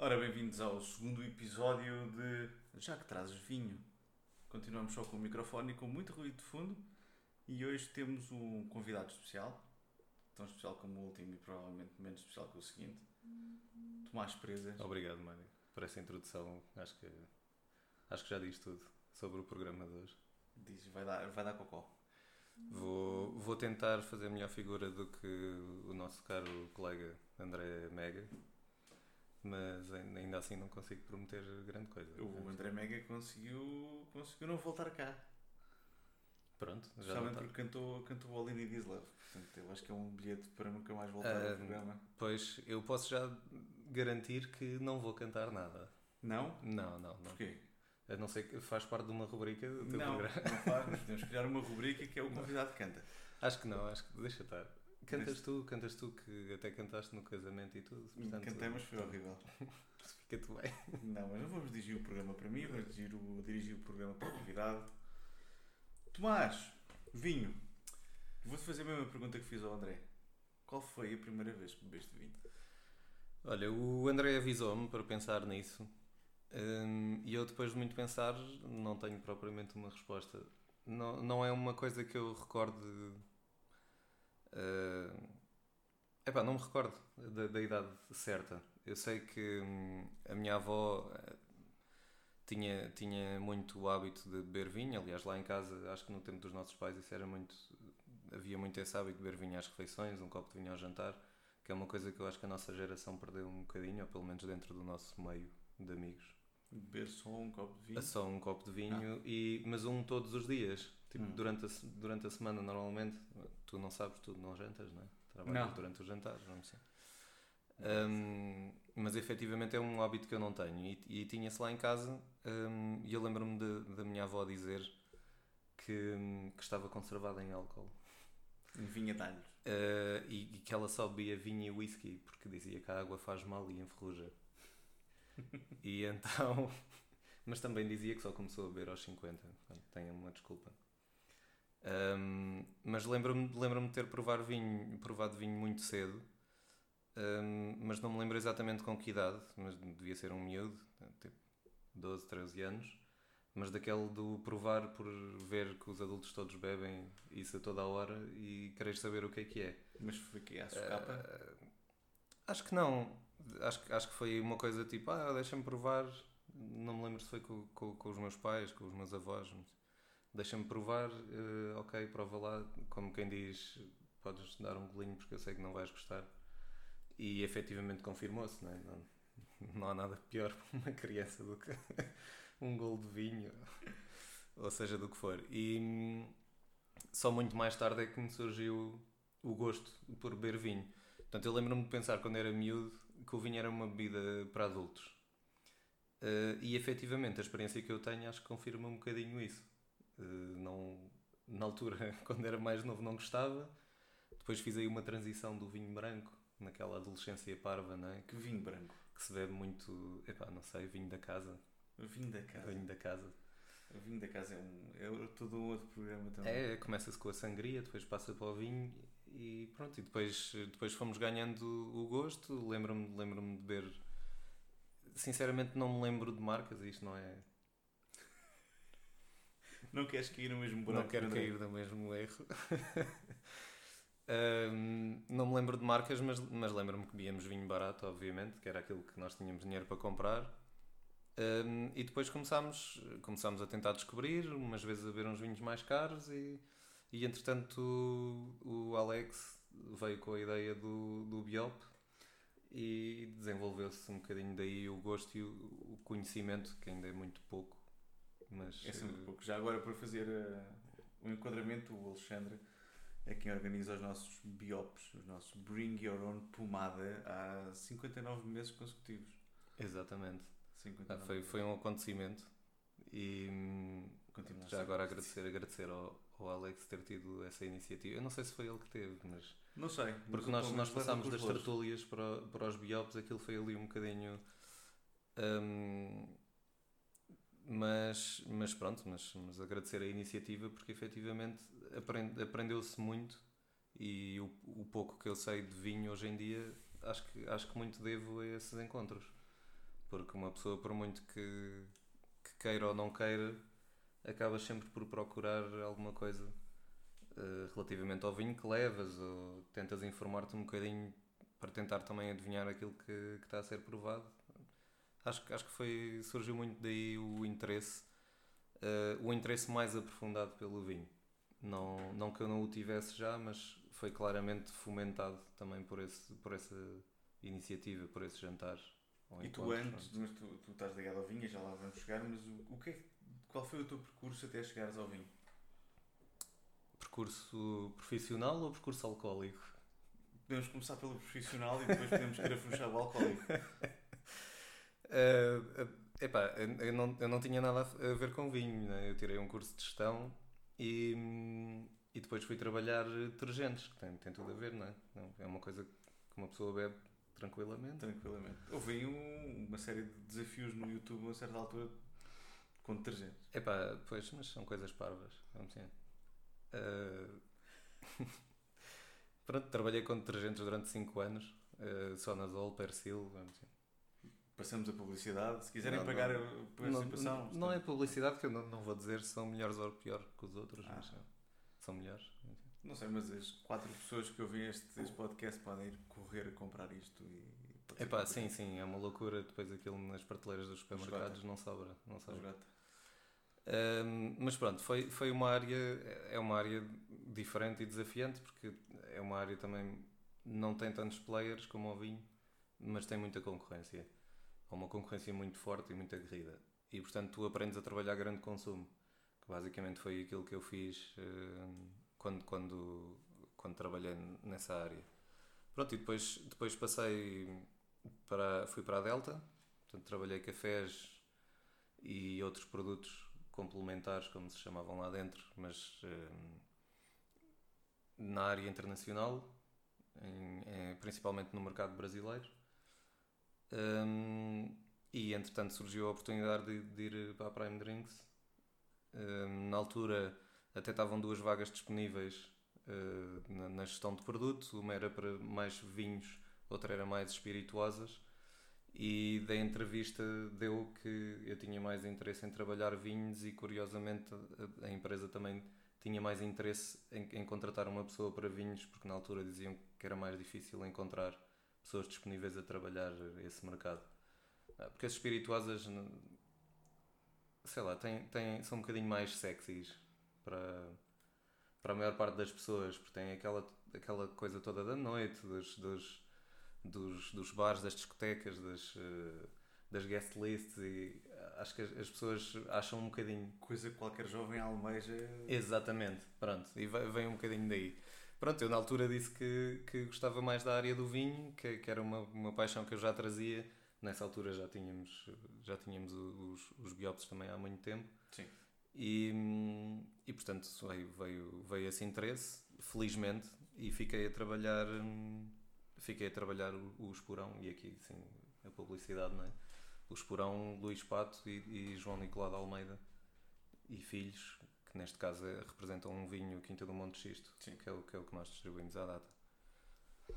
Ora, bem-vindos ao segundo episódio de Já que trazes vinho. Continuamos só com o microfone e com muito ruído de fundo. E hoje temos um convidado especial, tão especial como o último e provavelmente menos especial que o seguinte, Tomás Presas. Obrigado, Mário, por essa introdução. Acho que, acho que já diz tudo sobre o programa de hoje. Diz, vai dar, vai dar cocó. Vou, vou tentar fazer melhor figura do que o nosso caro colega André Mega, mas ainda assim não consigo prometer grande coisa. O André Mega conseguiu, conseguiu não voltar cá. Pronto, já Especialmente porque cantou, cantou All In This Love. Portanto, eu acho que é um bilhete para nunca mais voltar Ah, ao programa. Pois, eu posso já garantir que não vou cantar nada. Não? Não, não, não. Porquê? A não ser que faz parte de uma rubrica do teu Não, não programa. faz, mas podemos criar uma rubrica que é o convidado canta. Acho que não, acho que deixa estar. Cantas tu, cantas tu que até cantaste no casamento e tudo. Portanto, Cantei, mas foi horrível. Fica-te bem. Não, mas não vamos dirigir o programa para mim, vamos dirigir o, dirigir o programa para o convidado. Tomás, vinho. Vou-te fazer a mesma pergunta que fiz ao André. Qual foi a primeira vez que bebeste vinho? Olha, o André avisou-me para pensar nisso. Hum, e eu, depois de muito pensar, não tenho propriamente uma resposta. Não, não é uma coisa que eu recorde. Uh, epá, não me recordo da, da idade certa. Eu sei que hum, a minha avó eh, tinha, tinha muito o hábito de beber vinho. Aliás, lá em casa, acho que no tempo dos nossos pais, isso era muito. Havia muito esse hábito de beber vinho às refeições, um copo de vinho ao jantar, que é uma coisa que eu acho que a nossa geração perdeu um bocadinho, ou pelo menos dentro do nosso meio de amigos. Beber só um copo de vinho? Só um copo de vinho, e, mas um todos os dias. Tipo, Hum. durante, a, durante a semana, normalmente, tu não sabes, tu não jantas, não é? Trabalhas Não. durante os jantares, não sei. Hum, mas efetivamente é um hábito que eu não tenho. E, e tinha-se lá em casa, hum, e eu lembro-me de- da minha avó dizer que, hum, que estava conservada em álcool. Um vinho a talhos. Uh, e, e que ela só bebia vinho e whisky porque dizia que a água faz mal e enferruja. e então. Mas também dizia que só começou a beber aos 50. Portanto, tenha uma desculpa. Um, mas lembro-me lembro de ter provar vinho, provado vinho muito cedo. Um, mas não me lembro exatamente com que idade. Mas devia ser um miúdo, tipo 12, 13 anos. Mas daquele do provar por ver que os adultos todos bebem isso a toda a hora e queres saber o que é que é. Mas foi que a socapa? Eh, acho que não. Acho, que- acho que foi uma coisa tipo, ah, deixa-me provar. Não me lembro se foi com, com, com os meus pais, com os meus avós. mas Deixa-me provar, eh, ok, prova lá. Como quem diz, podes dar um golinho porque eu sei que não vais gostar. E efetivamente confirmou-se, não, é? não, não há nada pior para uma criança do que um golo de vinho, ou seja, do que for. E hum, só muito mais tarde é que me surgiu o gosto por beber vinho. Portanto, eu lembro-me de pensar quando era miúdo que o vinho era uma bebida para adultos. Eh, e efetivamente a experiência que eu tenho acho que confirma um bocadinho isso. Eh, não, na altura, quando era mais novo, não gostava. Depois fiz aí uma transição do vinho branco, naquela adolescência parva, não é? Que vinho branco. que se bebe muito, epá, não sei, vinho da casa. Vinho da casa. Vinho da casa. O vinho da casa é, um, é todo um outro programa também. É, começa-se com a sangria, depois passa para o vinho e pronto. E depois, depois fomos ganhando o gosto. Lembro-me lembro de beber. Sinceramente, não me lembro de marcas. Isto não é. Não queres cair no mesmo buraco? não quero cair no mesmo erro. Ahm, não me lembro de marcas, mas, mas lembro-me que bebíamos vinho barato, obviamente, que era aquilo que nós tínhamos dinheiro para comprar. Ahm, e depois começámos, começámos a tentar descobrir, umas vezes a beber uns vinhos mais caros e, e entretanto o, o Alex veio com a ideia do, do Biop e desenvolveu-se um bocadinho daí o gosto e o, o conhecimento, que ainda é muito pouco. Mas, É sempre eh, pouco. Já agora, para fazer eh, o enquadramento, o Alexandre é quem organiza os nossos biops, os nossos Bring Your Own Pomada há 59 meses consecutivos. Exatamente. 59 Ah, foi, foi um acontecimento e hum, já agora agradecer, agradecer ao, ao Alex ter tido essa iniciativa. Eu não sei se foi ele que teve, mas Não sei. porque nós, nós passámos das tertúlias para, para os biops, aquilo foi ali um bocadinho. hum, mas, mas pronto, mas, mas agradecer a iniciativa porque efetivamente aprende- aprendeu-se muito e o, o pouco que eu sei de vinho hoje em dia acho que, acho que muito devo a esses encontros. Porque uma pessoa, por muito que, que queira ou não queira, acaba sempre por procurar alguma coisa uh, relativamente ao vinho que levas, ou tentas informar-te um bocadinho para tentar também adivinhar aquilo que, que está a ser provado. Acho, acho que foi, surgiu muito daí o interesse, uh, o interesse mais aprofundado pelo vinho. Não, não que eu não o tivesse já, mas foi claramente fomentado também por, esse, por essa iniciativa, por esse jantar. E tu antes, mas tu, tu estás ligado ao vinho, já lá vamos chegar, mas o, o que é, qual foi o teu percurso até chegares ao vinho? Percurso profissional ou percurso alcoólico? Podemos começar pelo profissional e depois podemos carafunchar o alcoólico. Uh, epá, eu não, eu não tinha nada a ver com vinho, né? eu tirei um curso de gestão e, e depois fui trabalhar detergentes, que tem, tem tudo a ver, não é? É uma coisa que uma pessoa bebe tranquilamente. Tranquilamente. Houve um, uma série de desafios no YouTube a certa altura com detergentes. Epá, pois, mas são coisas parvas, vamos dizer. Uh... Pronto, trabalhei com detergentes durante 5 anos, uh, Sonazol, Persil, vamos dizer passamos a publicidade. Se quiserem não, pagar não, a participação. Não, não, é publicidade que eu não, não vou dizer se são melhores ou pior que os outros, ah. mas são melhores. Não sei, mas as quatro pessoas que ouvem este, este podcast podem ir correr a comprar isto e. É pá, sim, sim, é uma loucura. Depois aquilo nas prateleiras dos supermercados não sobra. Não sobra. Um, mas pronto, foi, foi uma área, é uma área diferente e desafiante porque é uma área também não tem tantos players como o vinho, mas tem muita concorrência a uma concorrência muito forte e muito aguerrida. E portanto tu aprendes a trabalhar grande consumo, que basicamente foi aquilo que eu fiz uh, quando, quando, quando trabalhei nessa área. Pronto, e depois, depois passei para, fui para a Delta, portanto trabalhei cafés e outros produtos complementares, como se chamavam lá dentro, mas uh, na área internacional, em, em, principalmente no mercado brasileiro. Um, e entretanto surgiu a oportunidade de, de ir para a Prime Drinks. Um, na altura até estavam duas vagas disponíveis uh, na, na, gestão de produto, uma era para mais vinhos, outra era mais espirituosas. E da entrevista deu que eu tinha mais interesse em trabalhar vinhos e curiosamente a, a empresa também tinha mais interesse em, em contratar uma pessoa para vinhos, porque na altura diziam que era mais difícil encontrar pessoas disponíveis a trabalhar esse mercado. Ah, porque as espirituosas, sei lá, têm, têm, são um bocadinho mais sexys para, para a maior parte das pessoas, porque têm aquela, aquela coisa toda da noite, dos, dos, dos, dos bares, das discotecas, das, ah, das guest lists e acho que as, as, pessoas acham um bocadinho. Coisa que qualquer jovem almeja. Exatamente, pronto, e vem um bocadinho daí. Pronto, eu na altura disse que, que gostava mais da área do vinho, que, que era uma, uma paixão que eu já trazia. Nessa altura já tínhamos, já tínhamos os, os biopes também há muito tempo. Sim. E, e portanto veio, veio, veio esse interesse, felizmente, e fiquei a trabalhar fiquei a trabalhar o, o Esporão e aqui sim a publicidade, não é? O Esporão, Luís Pato e, e João Nicolau de Almeida e filhos, que neste caso é, representam um vinho Quinta do Monte Xisto, Sim. Que, é o, que é o que nós distribuímos à data.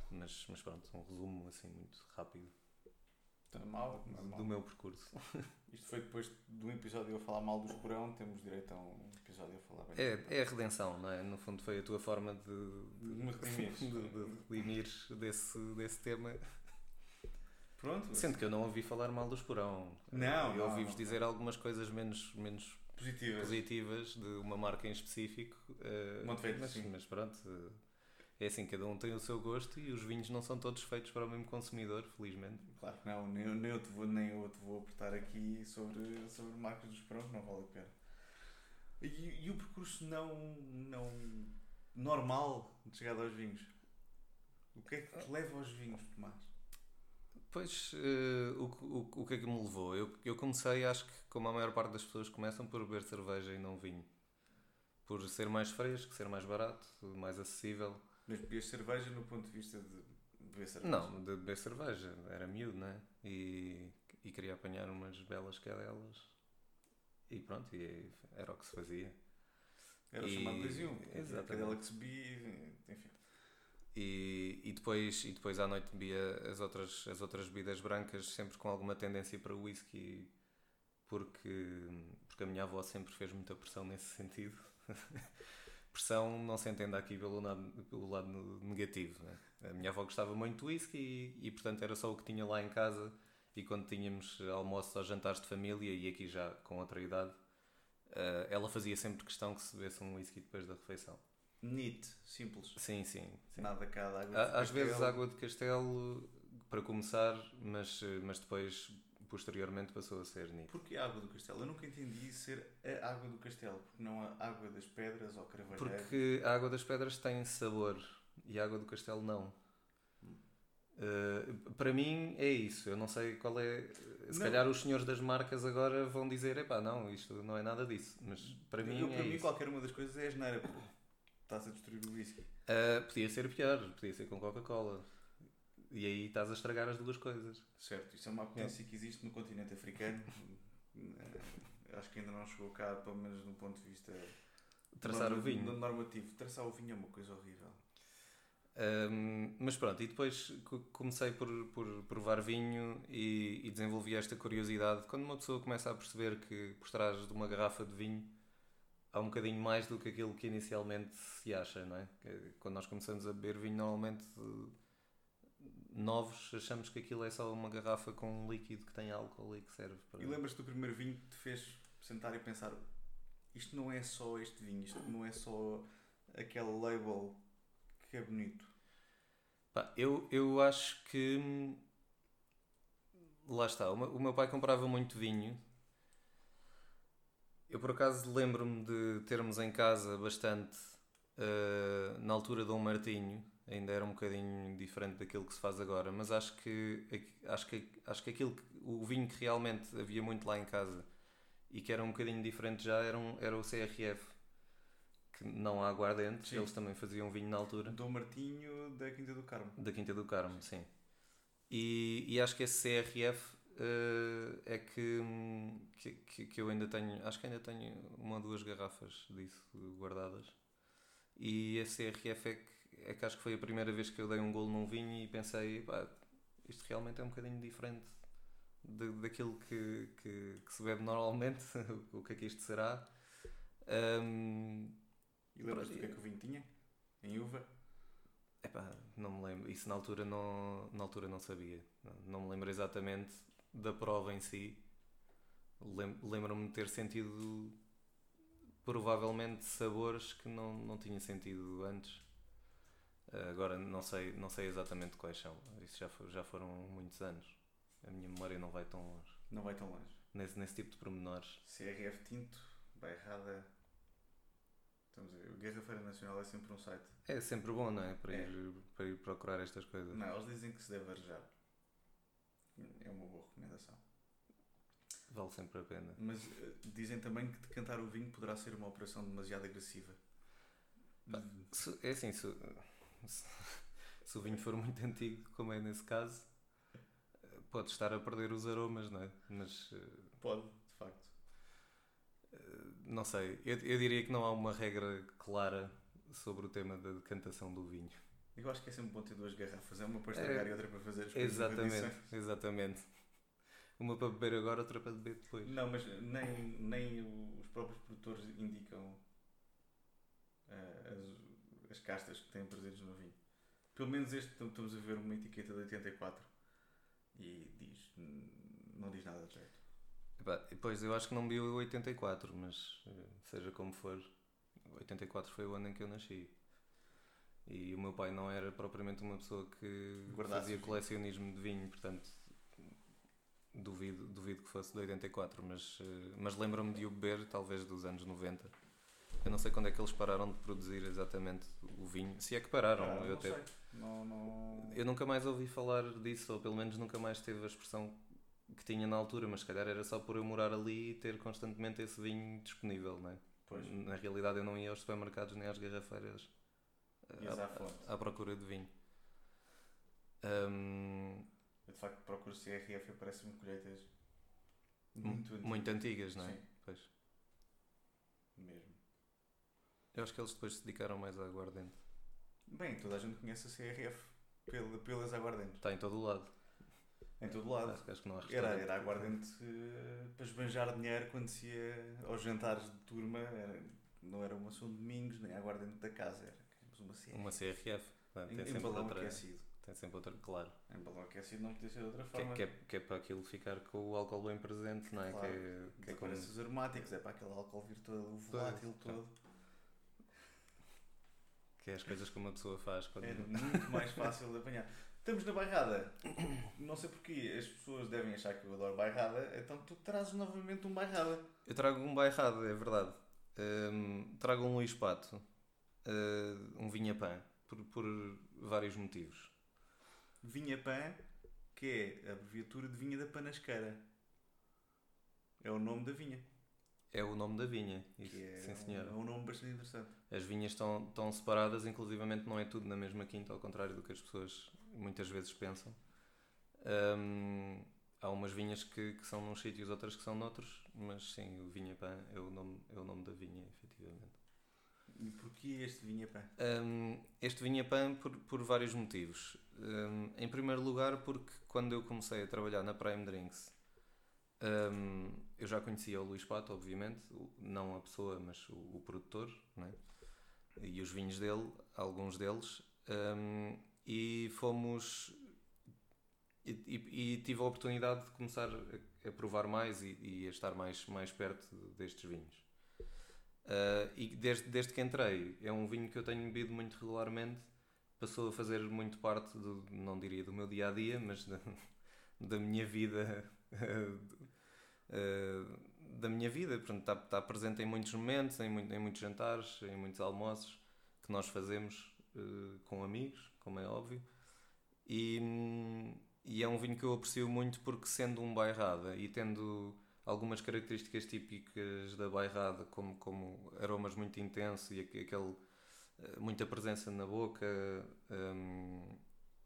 Mas, mas pronto, um resumo assim muito rápido Está mal, do, do meu percurso. Isto foi depois de um episódio a falar mal do esporão, temos direito a um episódio a falar bem. É, é a redenção, não é? No fundo foi a tua forma de, de, de, de redimir desse, desse tema. Pronto. Sendo que eu não ouvi falar mal do esporão. Não, Eu ouvi-vos dizer algumas coisas menos, menos positivas. positivas de uma marca em específico. Uh, mas, mas pronto, uh, é assim, cada um tem o seu gosto e os vinhos não são todos feitos para o mesmo consumidor, felizmente. Claro que não, nem, nem, eu, te vou, nem eu te vou apertar aqui sobre, sobre marcas dos pronto, não vale a pena. E, e, o percurso não, não normal de chegada aos vinhos? O que é que te leva aos vinhos, Tomás? Pois, uh, o, o, o que é que me levou? Eu, eu comecei, acho que como a maior parte das pessoas começam por beber cerveja e não vinho. Por ser mais fresco, ser mais barato, mais acessível. Mas bebias cerveja no ponto de vista de beber cerveja? Não, de beber cerveja. Era miúdo, né? E, e queria apanhar umas belas cadelas. E pronto, e era o que se fazia. Era o chamado 2 Exatamente. Cadela que se bebia, enfim. E, e, depois, e depois à noite bebia as outras, as outras bebidas brancas, sempre com alguma tendência para o whisky, porque, porque a minha avó sempre fez muita pressão nesse sentido. pressão não se entenda aqui pelo lado, pelo lado negativo. Né? A minha avó gostava muito de whisky e, e, portanto, era só o que tinha lá em casa. E quando tínhamos almoços ou jantares de família, e aqui já com outra idade, uh, ela fazia sempre questão que se bebesse um whisky depois da refeição. Neat, simples. Sim, sim. sim. Nada cá de água de Às castelo. vezes água de castelo para começar, mas, mas depois posteriormente passou a ser neat. Porquê a água do castelo? Eu nunca entendi ser a água do castelo, porque não a água das pedras ou carvalheiro. Porque a água das pedras tem sabor e a água do castelo não. Uh, para mim é isso. Eu não sei qual é. Se não. calhar os senhores das marcas agora vão dizer: epá, não, isto não é nada disso. Mas para mim. Eu, para é mim, isso. qualquer uma das coisas é asneira. Estás a destruir o whisky. Uh, podia ser pior, podia ser com Coca-Cola. E aí estás a estragar as duas coisas. Certo, isso é uma potência é. que existe no continente africano. Eh, acho que ainda não chegou cá, pelo menos do ponto de vista. Traçar o vinho. Normativo. Traçar o vinho é uma coisa horrível. Um, mas pronto, e depois comecei por, por provar vinho e, e, desenvolvi esta curiosidade. Quando uma pessoa começa a perceber que por trás de uma garrafa de vinho há um bocadinho mais do que aquilo que inicialmente se acha, não é? Quando nós começamos a beber vinho, normalmente novos, achamos que aquilo é só uma garrafa com um líquido que tem álcool e que serve para. E lembras-te do primeiro vinho que te fez sentar e pensar: isto não é só este vinho, isto não é só aquele label que é bonito? Pá, eu, eu acho que. Hum, lá está, o meu pai comprava muito vinho eu por acaso lembro-me de termos em casa bastante uh, na altura de um Martinho, ainda era um bocadinho diferente daquilo que se faz agora, mas acho que acho que acho que aquilo que, o vinho que realmente havia muito lá em casa e que era um bocadinho diferente já era, um, era o CRF que não há aguardentes, sim. eles também faziam vinho na altura. Do Martinho da Quinta do Carmo. Da Quinta do Carmo, sim. E, e acho que esse CRF uh, é que, que, que, eu ainda tenho, acho que ainda tenho uma ou duas garrafas disso guardadas. E esse CRF é que, é que acho que foi a primeira vez que eu dei um golo num vinho e pensei, pá, isto realmente é um bocadinho diferente de, daquilo que, que, que, se bebe normalmente, o que é que isto será. Um, e lembras-te do que é que o vinho tinha? Em uva? Epá, não me lembro. Isso na altura não, na altura não sabia. Não, não me lembro exatamente da prova em si, lembro-me de ter sentido provavelmente sabores que não, não tinha sentido antes. Agora não sei, não sei exatamente quais são. Isso já, for, já foram muitos anos. A minha memória não vai tão longe. Não vai tão longe. Nesse, nesse tipo de pormenores. CRF Tinto, Bairrada. Estamos a ver. O Guerra Feira Nacional é sempre um site. É sempre bom, não é? Para, é. Ir, para ir procurar estas coisas. Não, eles dizem que se deve arejar é uma boa recomendação. Vale sempre a pena. Mas uh, dizem também que decantar o vinho poderá ser uma operação demasiado agressiva. se, é assim, se, se, se, o vinho for muito antigo, como é nesse caso, pode estar a perder os aromas, não é? Mas, uh, pode, de facto. Uh, não sei, eu, eu diria que não há uma regra clara sobre o tema da decantação do vinho. Eu acho que é sempre bom ter duas garrafas. É uma para estragar é, e outra para fazer as coisas. Exatamente, exatamente. Uma para beber agora, outra para beber depois. Não, mas nem, nem os próprios produtores indicam uh, as, as castas que têm presentes no vinho. Pelo menos este, estamos a ver uma etiqueta de 84 e diz, não diz nada de jeito. Pois, eu acho que não vi o 84, mas eh, seja como for, 84 foi o ano em que eu nasci. E o meu pai não era propriamente uma pessoa que Guardasse fazia colecionismo de vinho, portanto duvido, duvido que fosse de 84, mas, eh, mas lembro-me de o beber talvez dos anos 90. Eu não sei quando é que eles pararam de produzir exatamente o vinho, se é que pararam. Ah, eu, até... não, não... eu nunca mais ouvi falar disso, ou pelo menos nunca mais teve a expressão que tinha na altura, mas se calhar era só por eu morar ali e ter constantemente esse vinho disponível, não é? Pois. Na realidade eu não ia aos supermercados nem às garrafeiras à, à, procura de vinho. Um, eu de facto procuro CRF e aparecem-me colheitas muito antigas. Muito antigas, não é? Sim. Pois. Mesmo. Eu acho que eles depois se dedicaram mais à aguardente. Bem, toda a gente conhece a CRF pela, pelas aguardentes. Está em todo o lado. Em todo lado. Acho, acho que não há Era, era aguardente eh, para esbanjar dinheiro quando se ia aos jantares de turma. Era, não era uma São Domingos, nem aguardente da casa. Era uma CRF. Uma CRF. Não, tem, em sempre balão outra, aquecido. tem sempre outra. Claro. Em balão aquecido não podia ser de outra Que, forma. que, é, que é para aquilo ficar com o álcool bem presente, não é? Claro. Que é, que é como. Os aromáticos, é para aquele álcool vir todo, o volátil Pois, todo. Que é as coisas que uma pessoa faz quando. Era muito mais fácil de apanhar. Estamos na bairrada. Não sei porquê as pessoas devem achar que eu adoro bairrada, então tu trazes novamente um bairrada. Eu trago um bairrado, é verdade. Hum, trago um Luís Pato, uh, um vinha pã, por, por vários motivos. Vinha Pan, que é a abreviatura de vinha da panasqueira. É o nome da vinha. É o nome da vinha, isso, é sim um, senhora. é um nome bastante interessante. As vinhas estão, estão separadas, inclusivamente não é tudo na mesma quinta, ao contrário do que as pessoas muitas vezes pensam. Hum, há umas vinhas que, que são num sítio e outras que são noutros, mas sim, o vinha pã é o nome, é o nome da vinha, efetivamente. E porquê este vinha Pan? Hum, este vinha pan por, por vários motivos. Hum, em primeiro lugar, porque quando eu comecei a trabalhar na Prime Drinks, hum, eu já conhecia o Luís Pato, obviamente, não a pessoa, mas o, o produtor, né? e os vinhos dele, alguns deles, hum, e fomos. E, e- e tive a oportunidade de começar a, a provar mais e, e a estar mais, mais perto destes vinhos. Uh, e desde, desde que entrei, é um vinho que eu tenho bebido muito regularmente. Passou a fazer muito parte, do, não diria do meu dia a dia, mas da, da minha vida. uh, da minha vida, portanto, está, está presente em muitos momentos, em, muito- em muitos jantares, em muitos almoços que nós fazemos uh, com amigos, como é óbvio. E, e é um vinho que eu aprecio muito porque, sendo um bairrada e tendo algumas características típicas da bairrada, como, como aromas muito intensos e aque- aquele, eh, muita presença na boca, hum,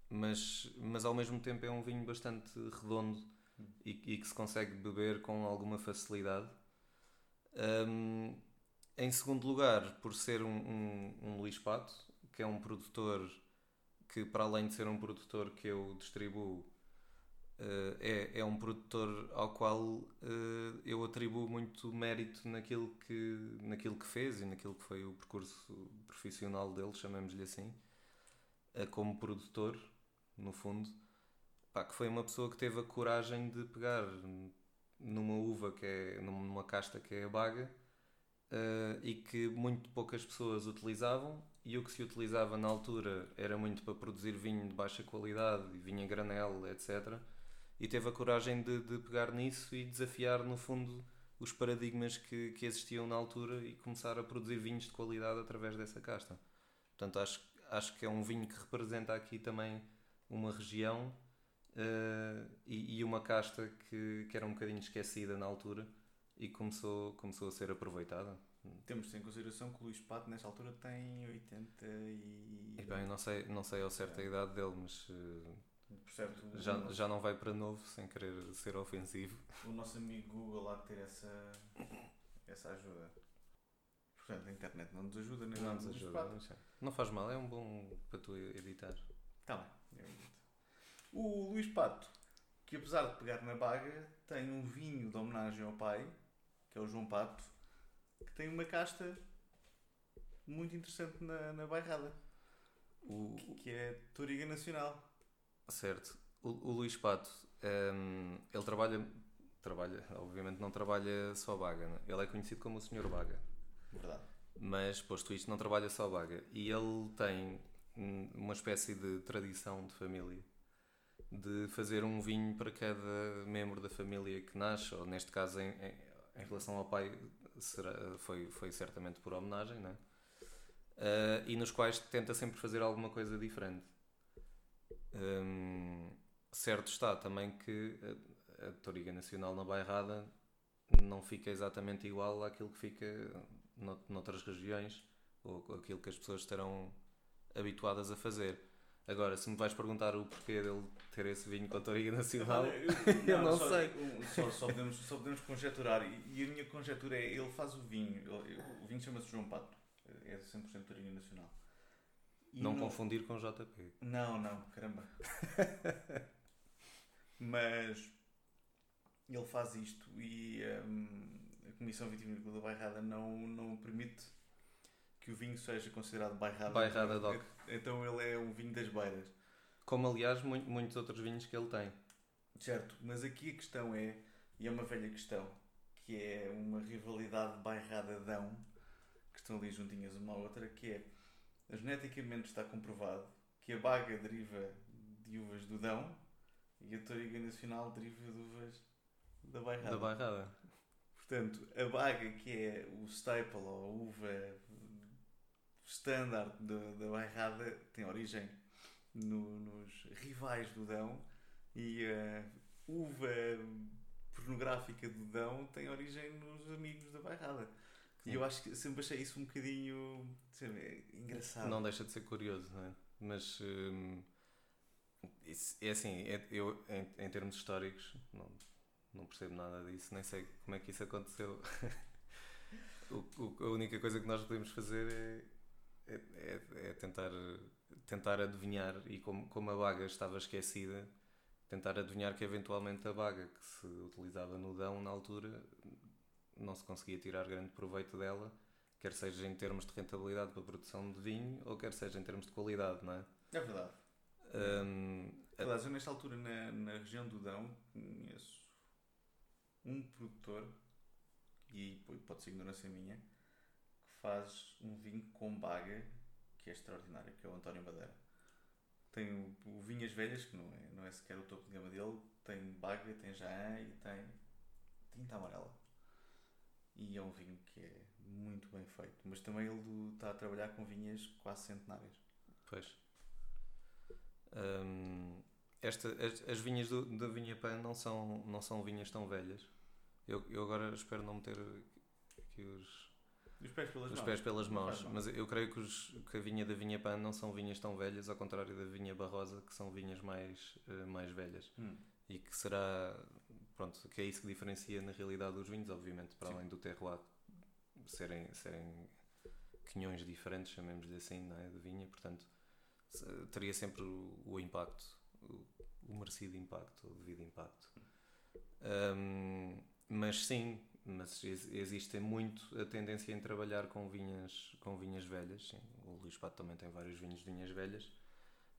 mas, mas ao mesmo tempo é um vinho bastante redondo e, e que se consegue beber com alguma facilidade. Hum, em segundo lugar, por ser um, um, um Luís Pato, que é um produtor que, para além de ser um produtor que eu distribuo, eh, é, é um produtor ao qual eh, eu atribuo muito mérito naquilo que, naquilo que fez e naquilo que foi o percurso profissional dele, chamemos-lhe assim, eh, como produtor, no fundo. Pá, que foi uma pessoa que teve a coragem de pegar numa uva que é numa casta que é a baga e que muito poucas pessoas utilizavam e o que se utilizava na altura era muito para produzir vinho de baixa qualidade vinho em granel, etc. E teve a coragem de, de pegar nisso e desafiar, no fundo, os paradigmas que, que existiam na altura e começar a produzir vinhos de qualidade através dessa casta. Portanto, acho, acho que é um vinho que representa aqui também uma região eh, e, e uma casta que, que era um bocadinho esquecida na altura e começou, começou a ser aproveitada. Temos em consideração que o Luís Pato, nesta altura, tem 80 e. E bem, não sei, não sei ao certo a idade dele, mas eh, Por certo, já, nosso, já não vai para novo, sem querer ser ofensivo. o nosso amigo Google há de ter essa, essa ajuda. Portanto, a internet não nos ajuda, nem Não nos ajuda. É. Não faz mal, é um bom para tu editar. Tá bem, eu edito. O Luís Pato, que apesar de pegar na baga, tem um vinho de homenagem ao pai, que é o João Pato, que tem uma casta muito interessante na, na bairrada, O, que, que é Toriga Nacional. Certo. O, o Luís Pato, ehm, ele trabalha, trabalha, obviamente não trabalha só Baga, né? ele é conhecido como o Senhor Baga. Verdade. Mas, posto isto, não trabalha só Baga. E ele tem uma espécie de tradição de família de fazer um vinho para cada membro da família que nasce, ou neste caso, em, em, em relação ao pai, será, foi, foi certamente por homenagem, né? Ah, e nos quais tenta sempre fazer alguma coisa diferente. Hum, certo está também que a, a Toriga Nacional na Bairrada não fica exatamente igual àquilo que fica nout- noutras regiões ou aquilo que as pessoas estarão habituadas a fazer. Agora, se me vais perguntar o porquê dele ter esse vinho com a Toriga Nacional, eu não só, sei. Só, só podemos, só podemos conjecturar. E, e a minha conjectura é: ele faz o vinho, ele- o vinho chama-se João Pato, é 100% Toriga Nacional. E Não confundir com JP. Não, não, caramba. Mas ele faz isto e hum, a Comissão Vitivinícola da Bairrada não, não permite que o vinho seja considerado bairrada. Bairrada DOC. Então ele é um vinho das beiras. Como aliás mu- muitos outros vinhos que ele tem. Certo, mas aqui a questão é, e é uma velha questão, que é uma rivalidade bairrada-dão, que estão ali juntinhas uma à outra, que é, geneticamente está comprovado que a baga deriva de uvas do dão e a toriga nacional deriva de uvas da bairrada. Da bairrada. Portanto, a baga que é o staple ou a uva standard da, da bairrada tem origem no- nos rivais do Dão e a uva pornográfica do Dão tem origem nos amigos da bairrada. E eu acho que sempre achei isso um bocadinho é engraçado. Não deixa de ser curioso, não é? Mas hum, é assim, é- eu em, em termos históricos não, não percebo nada disso, nem sei como é que isso aconteceu. O- o- a única coisa que nós podemos fazer é, é, é- é tentar, tentar adivinhar e como, como a baga estava esquecida, tentar adivinhar que eventualmente a baga que se utilizava no Dão na altura não se conseguia tirar grande proveito dela quer seja em termos de rentabilidade para a produção de vinho ou quer seja em termos de qualidade, não é? É verdade. Hum, Aliás, eu nesta altura na, na região do Dão conheço um produtor, e pode ser ignorância minha, que faz um vinho com baga que é extraordinário, que é o António Madeira. Tem o, o Vinhas Velhas, que não é, não é sequer o topo de gama dele, tem baga, tem jaã e tem tinta amarela. E é um vinho que é muito bem feito. Mas também ele está a trabalhar com vinhas quase centenárias. Pois. Hum, esta, as, as vinhas do, da Vinha Pan não são, não são vinhas tão velhas. Eu, eu agora espero não meter aqui os, Os pés pelas os mãos. pés pelas mãos, mas eu creio que, os, que a vinha da Vinha Pan não são vinhas tão velhas, ao contrário da Vinha Barrosa, que são vinhas mais, eh, mais velhas. Hum. E que será, pronto, que é isso que diferencia na realidade os vinhos, obviamente, para Sim. além do terroir serem, serem quinhões diferentes, chamemos-lhe assim, não é? De vinha, portanto, teria sempre o, o impacto, o, o merecido impacto, o devido impacto. Hum, mas sim, mas ex- existe muito a tendência em trabalhar com vinhas, com vinhas velhas. Sim. O Luís Pato também tem vários vinhos de vinhas velhas.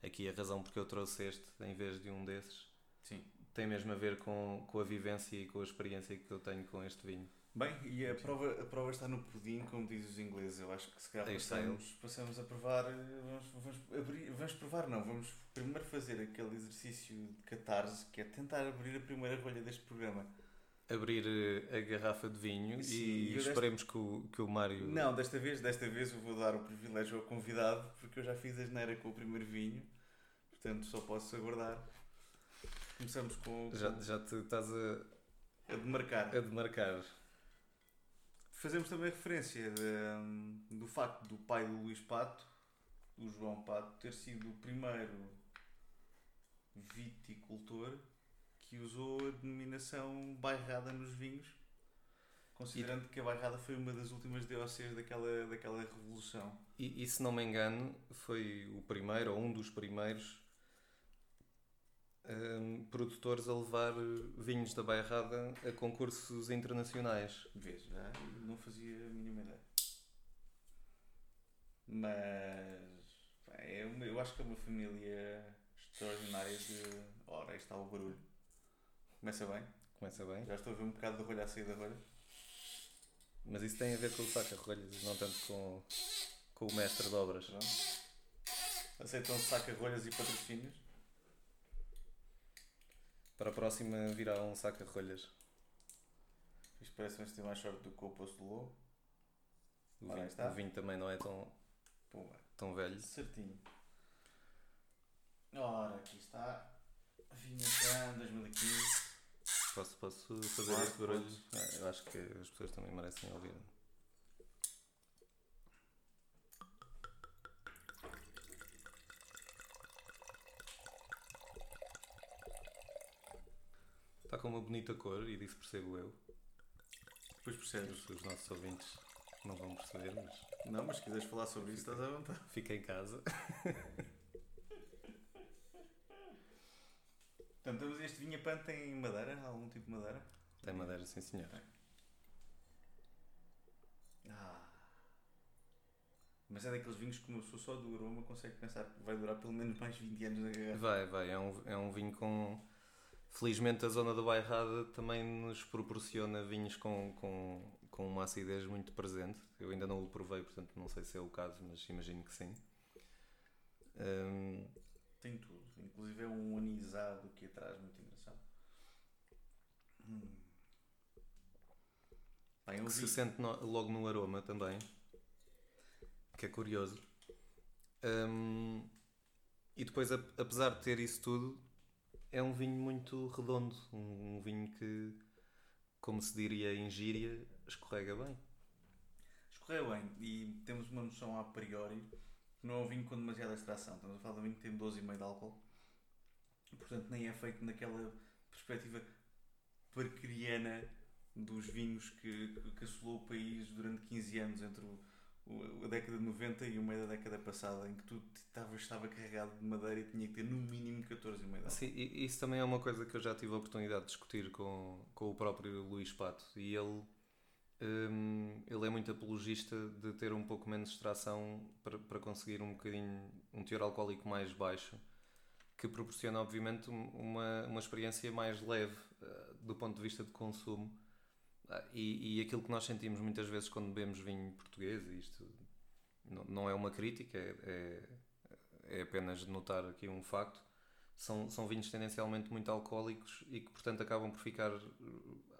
Aqui a razão porque eu trouxe este em vez de um desses Sim. Tem mesmo a ver com, com a vivência e com a experiência que eu tenho com este vinho. Bem, e a prova, a prova está no pudim, como dizem os ingleses. Eu acho que se calhar passamos, passamos a provar. eh, Vamos, vamos, abrir, vamos provar, não. Vamos primeiro fazer aquele exercício de catarse que é tentar abrir a primeira rolha deste programa. Abrir eh, a garrafa de vinho Sim, e eu desta- esperemos que o, que o Mário. Não, desta vez, desta vez eu vou dar o privilégio ao convidado porque eu já fiz a geneira com o primeiro vinho. Portanto, só posso aguardar. Começamos com, com Já, já te estás a, a demarcar. a demarcar. Fazemos também referência de- do facto do pai do Luís Pato, o João Pato, ter sido o primeiro viticultor que usou a denominação bairrada nos vinhos, considerando que a bairrada foi uma das últimas DOCs daquela, daquela revolução. E, e se não me engano, foi o primeiro ou um dos primeiros hum, produtores a levar vinhos da Bairrada a concursos internacionais. Vês, já não fazia a mínima ideia. Mas é uma, eu acho que é uma família extraordinária de. Ora, aí está o barulho. Começa bem. Começa bem. Já estou a ver um bocado de rolha a sair da rolha. Mas isso tem a ver com o saca-rolhas, não tanto com, com o mestre de obras. Pronto. Aceitam saca-rolhas e patrocínios. Para a próxima virá um saca-rolhas. Isto parece-me ter mais sorte do que o Poço do Lobo. O, vinho- o vinho também não é tão, tão velho. Certinho. Ora, aqui está. Vinhatã 2015. Posso, posso fazer Claro, este barulho? Ah, eu acho que as pessoas também merecem ouvir. Está com uma bonita cor e disso percebo eu. Depois percebes. Os, os nossos ouvintes não vão perceber, mas Não, mas se quiseres falar sobre isso, estás à vontade. fica em casa. Portanto, este vinha-pan tem madeira? Algum tipo de madeira? Tem madeira, sim senhor. Ah. Mas é daqueles vinhos que uma pessoa só do aroma consegue pensar que vai durar pelo menos mais 20 anos na garrafa. Vai, vai. É um, é um vinho com. Felizmente a zona da Bairrada também nos proporciona vinhos com, com, com uma acidez muito presente. Eu ainda não o provei, portanto não sei se é o caso, mas imagino que sim. Hum, Tem tudo. Inclusive é um anisado aqui atrás, muito engraçado. Hum. Bem, que se sente no- logo no aroma também, que é curioso. Hum, e depois, ap- apesar de ter isso tudo, é um vinho muito redondo, um, um vinho que, como se diria em gíria, escorrega bem. Escorreu bem e temos uma noção a priori que não é um vinho com demasiada extração. Estamos a falar de um vinho que tem 12,5 de álcool. Portanto, nem é feito naquela perspectiva parqueriana dos vinhos que, que, que assolou o país durante 15 anos entre o- a década de 90 e o meio da década passada, em que tudo estava, carregado de madeira e tinha que ter no mínimo 14,5 de álcool. Sim, e isso também é uma coisa que eu já tive a oportunidade de discutir com, com o próprio Luís Pato e ele, hum, ele é muito apologista de ter um pouco menos extração para, para conseguir um bocadinho um teor alcoólico mais baixo que proporciona obviamente um- uma, uma experiência mais leve eh, do ponto de vista de consumo e, e aquilo que nós sentimos muitas vezes quando bebemos vinho português e isto não, não é uma crítica é, é, é apenas notar aqui um facto são, são vinhos tendencialmente muito alcoólicos e que, portanto, acabam por ficar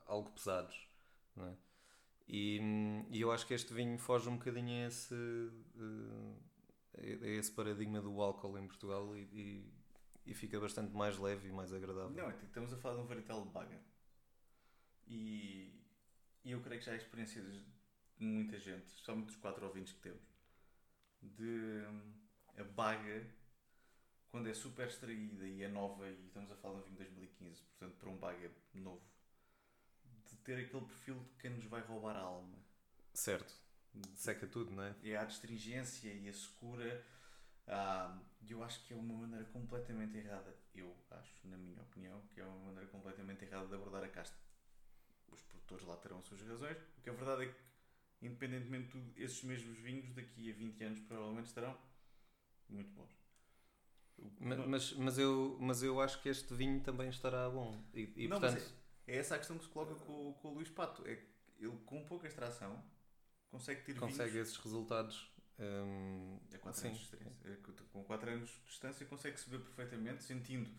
algo pesados. Não é? e, e eu acho que este vinho foge um bocadinho a esse, uh, a esse paradigma do álcool em Portugal e, e, e fica bastante mais leve e mais agradável. Não, é estamos a falar de um varietal de baga. E, e eu creio que já há experiências de muita gente, somente dos quatro ouvintes que temos, de hum, a baga, quando é super extraída e é nova, e estamos a falar de um vinho de 2015, portanto, para um baga novo, de ter aquele perfil de quem nos vai roubar a alma. Certo, seca tudo, não é? É a astringência e a secura. Ah, E eu acho que é uma maneira completamente errada. Eu acho, na minha opinião, que é uma maneira completamente errada de abordar a casta. Produtores lá terão as suas razões. O que a verdade é que, independentemente de tudo, esses mesmos vinhos daqui a 20 anos provavelmente estarão muito bons. O- Ma- não- Mas, mas, eu, mas eu acho que este vinho também estará bom. E, e Não, mas portanto, é essa a questão que se coloca com, o- com o Luís Pato. É que ele, com pouca extração, consegue ter consegue vinhos esses resultados. hum, É 4 sim. anos de distância. É que Com 4 anos de distância consegue-se ver perfeitamente, sentindo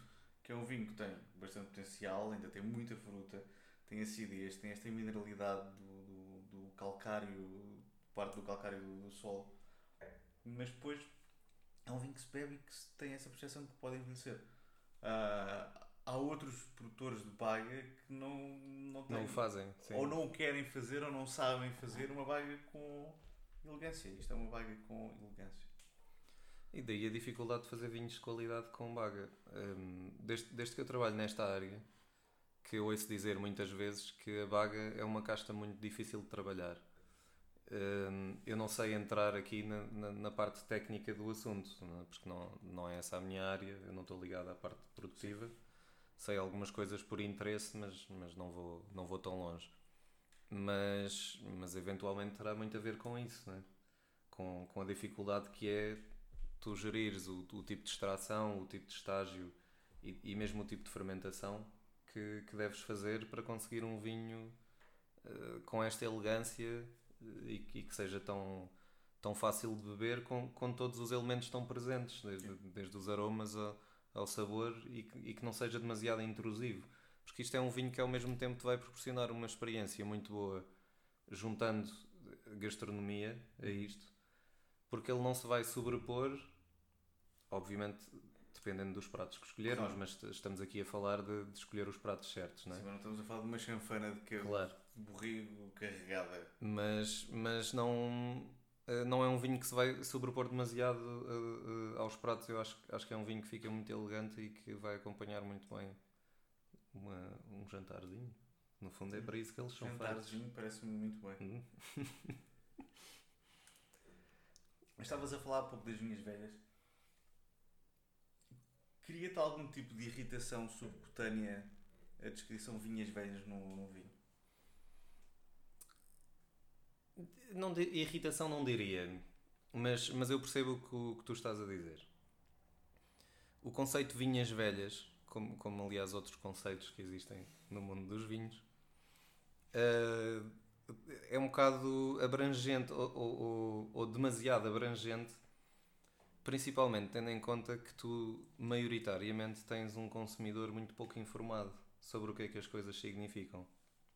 que é um vinho que tem bastante potencial, ainda tem muita fruta, tem acidez, tem esta mineralidade do, do, do calcário, parte do calcário do, do solo, mas depois é um vinho que se bebe e que tem essa percepção de que pode envelhecer. Ah, há outros produtores de baga que não, não têm, Não o fazem. sim. ou não o querem fazer ou não sabem fazer uma baga com elegância. Isto é uma baga com elegância. E daí a dificuldade de fazer vinhos de qualidade com baga. Hum, desde, desde que eu trabalho nesta área, que ouço dizer muitas vezes que a baga é uma casta muito difícil de trabalhar. Hum, eu não sei entrar aqui na, na, na parte técnica do assunto, é? porque não, não é essa a minha área, eu não estou ligado à parte produtiva. Sei algumas coisas por interesse, mas, mas não, vou, não vou tão longe. Mas, mas eventualmente terá muito a ver com isso, é? com, com a dificuldade que é tu gerires o, o tipo de extração, o tipo de estágio e, e mesmo o tipo de fermentação que, que deves fazer para conseguir um vinho eh, com esta elegância eh, e, e que seja tão, tão fácil de beber com, com todos os elementos tão presentes, desde, desde os aromas ao, ao sabor e que, e que não seja demasiado intrusivo. Porque isto é um vinho que ao mesmo tempo te vai proporcionar uma experiência muito boa juntando gastronomia a isto, porque ele não se vai sobrepor, obviamente dependendo dos pratos que escolhermos, Claro. mas est- estamos aqui a falar de, de escolher os pratos certos, não é? Sim, mas não estamos a falar de uma chanfana de que Claro. borrigo carregada. Mas, mas não, eh, não é um vinho que se vai sobrepor demasiado eh, eh, aos pratos. Eu acho, acho que é um vinho que fica muito elegante e que vai acompanhar muito bem uma- um jantarzinho. No fundo é para isso que eles são feitos. Jantarzinho parece-me muito bem. Hum. Estavas a falar há pouco das vinhas velhas. Cria-te algum tipo de irritação subcutânea a descrição vinhas velhas no, no vinho? Não, irritação não diria, mas, mas eu percebo o que, o que tu estás a dizer. O conceito de vinhas velhas, como, como aliás outros conceitos que existem no mundo dos vinhos, eh, é um bocado abrangente ou, ou- ou demasiado abrangente, principalmente tendo em conta que tu, maioritariamente, tens um consumidor muito pouco informado sobre o que é que as coisas significam.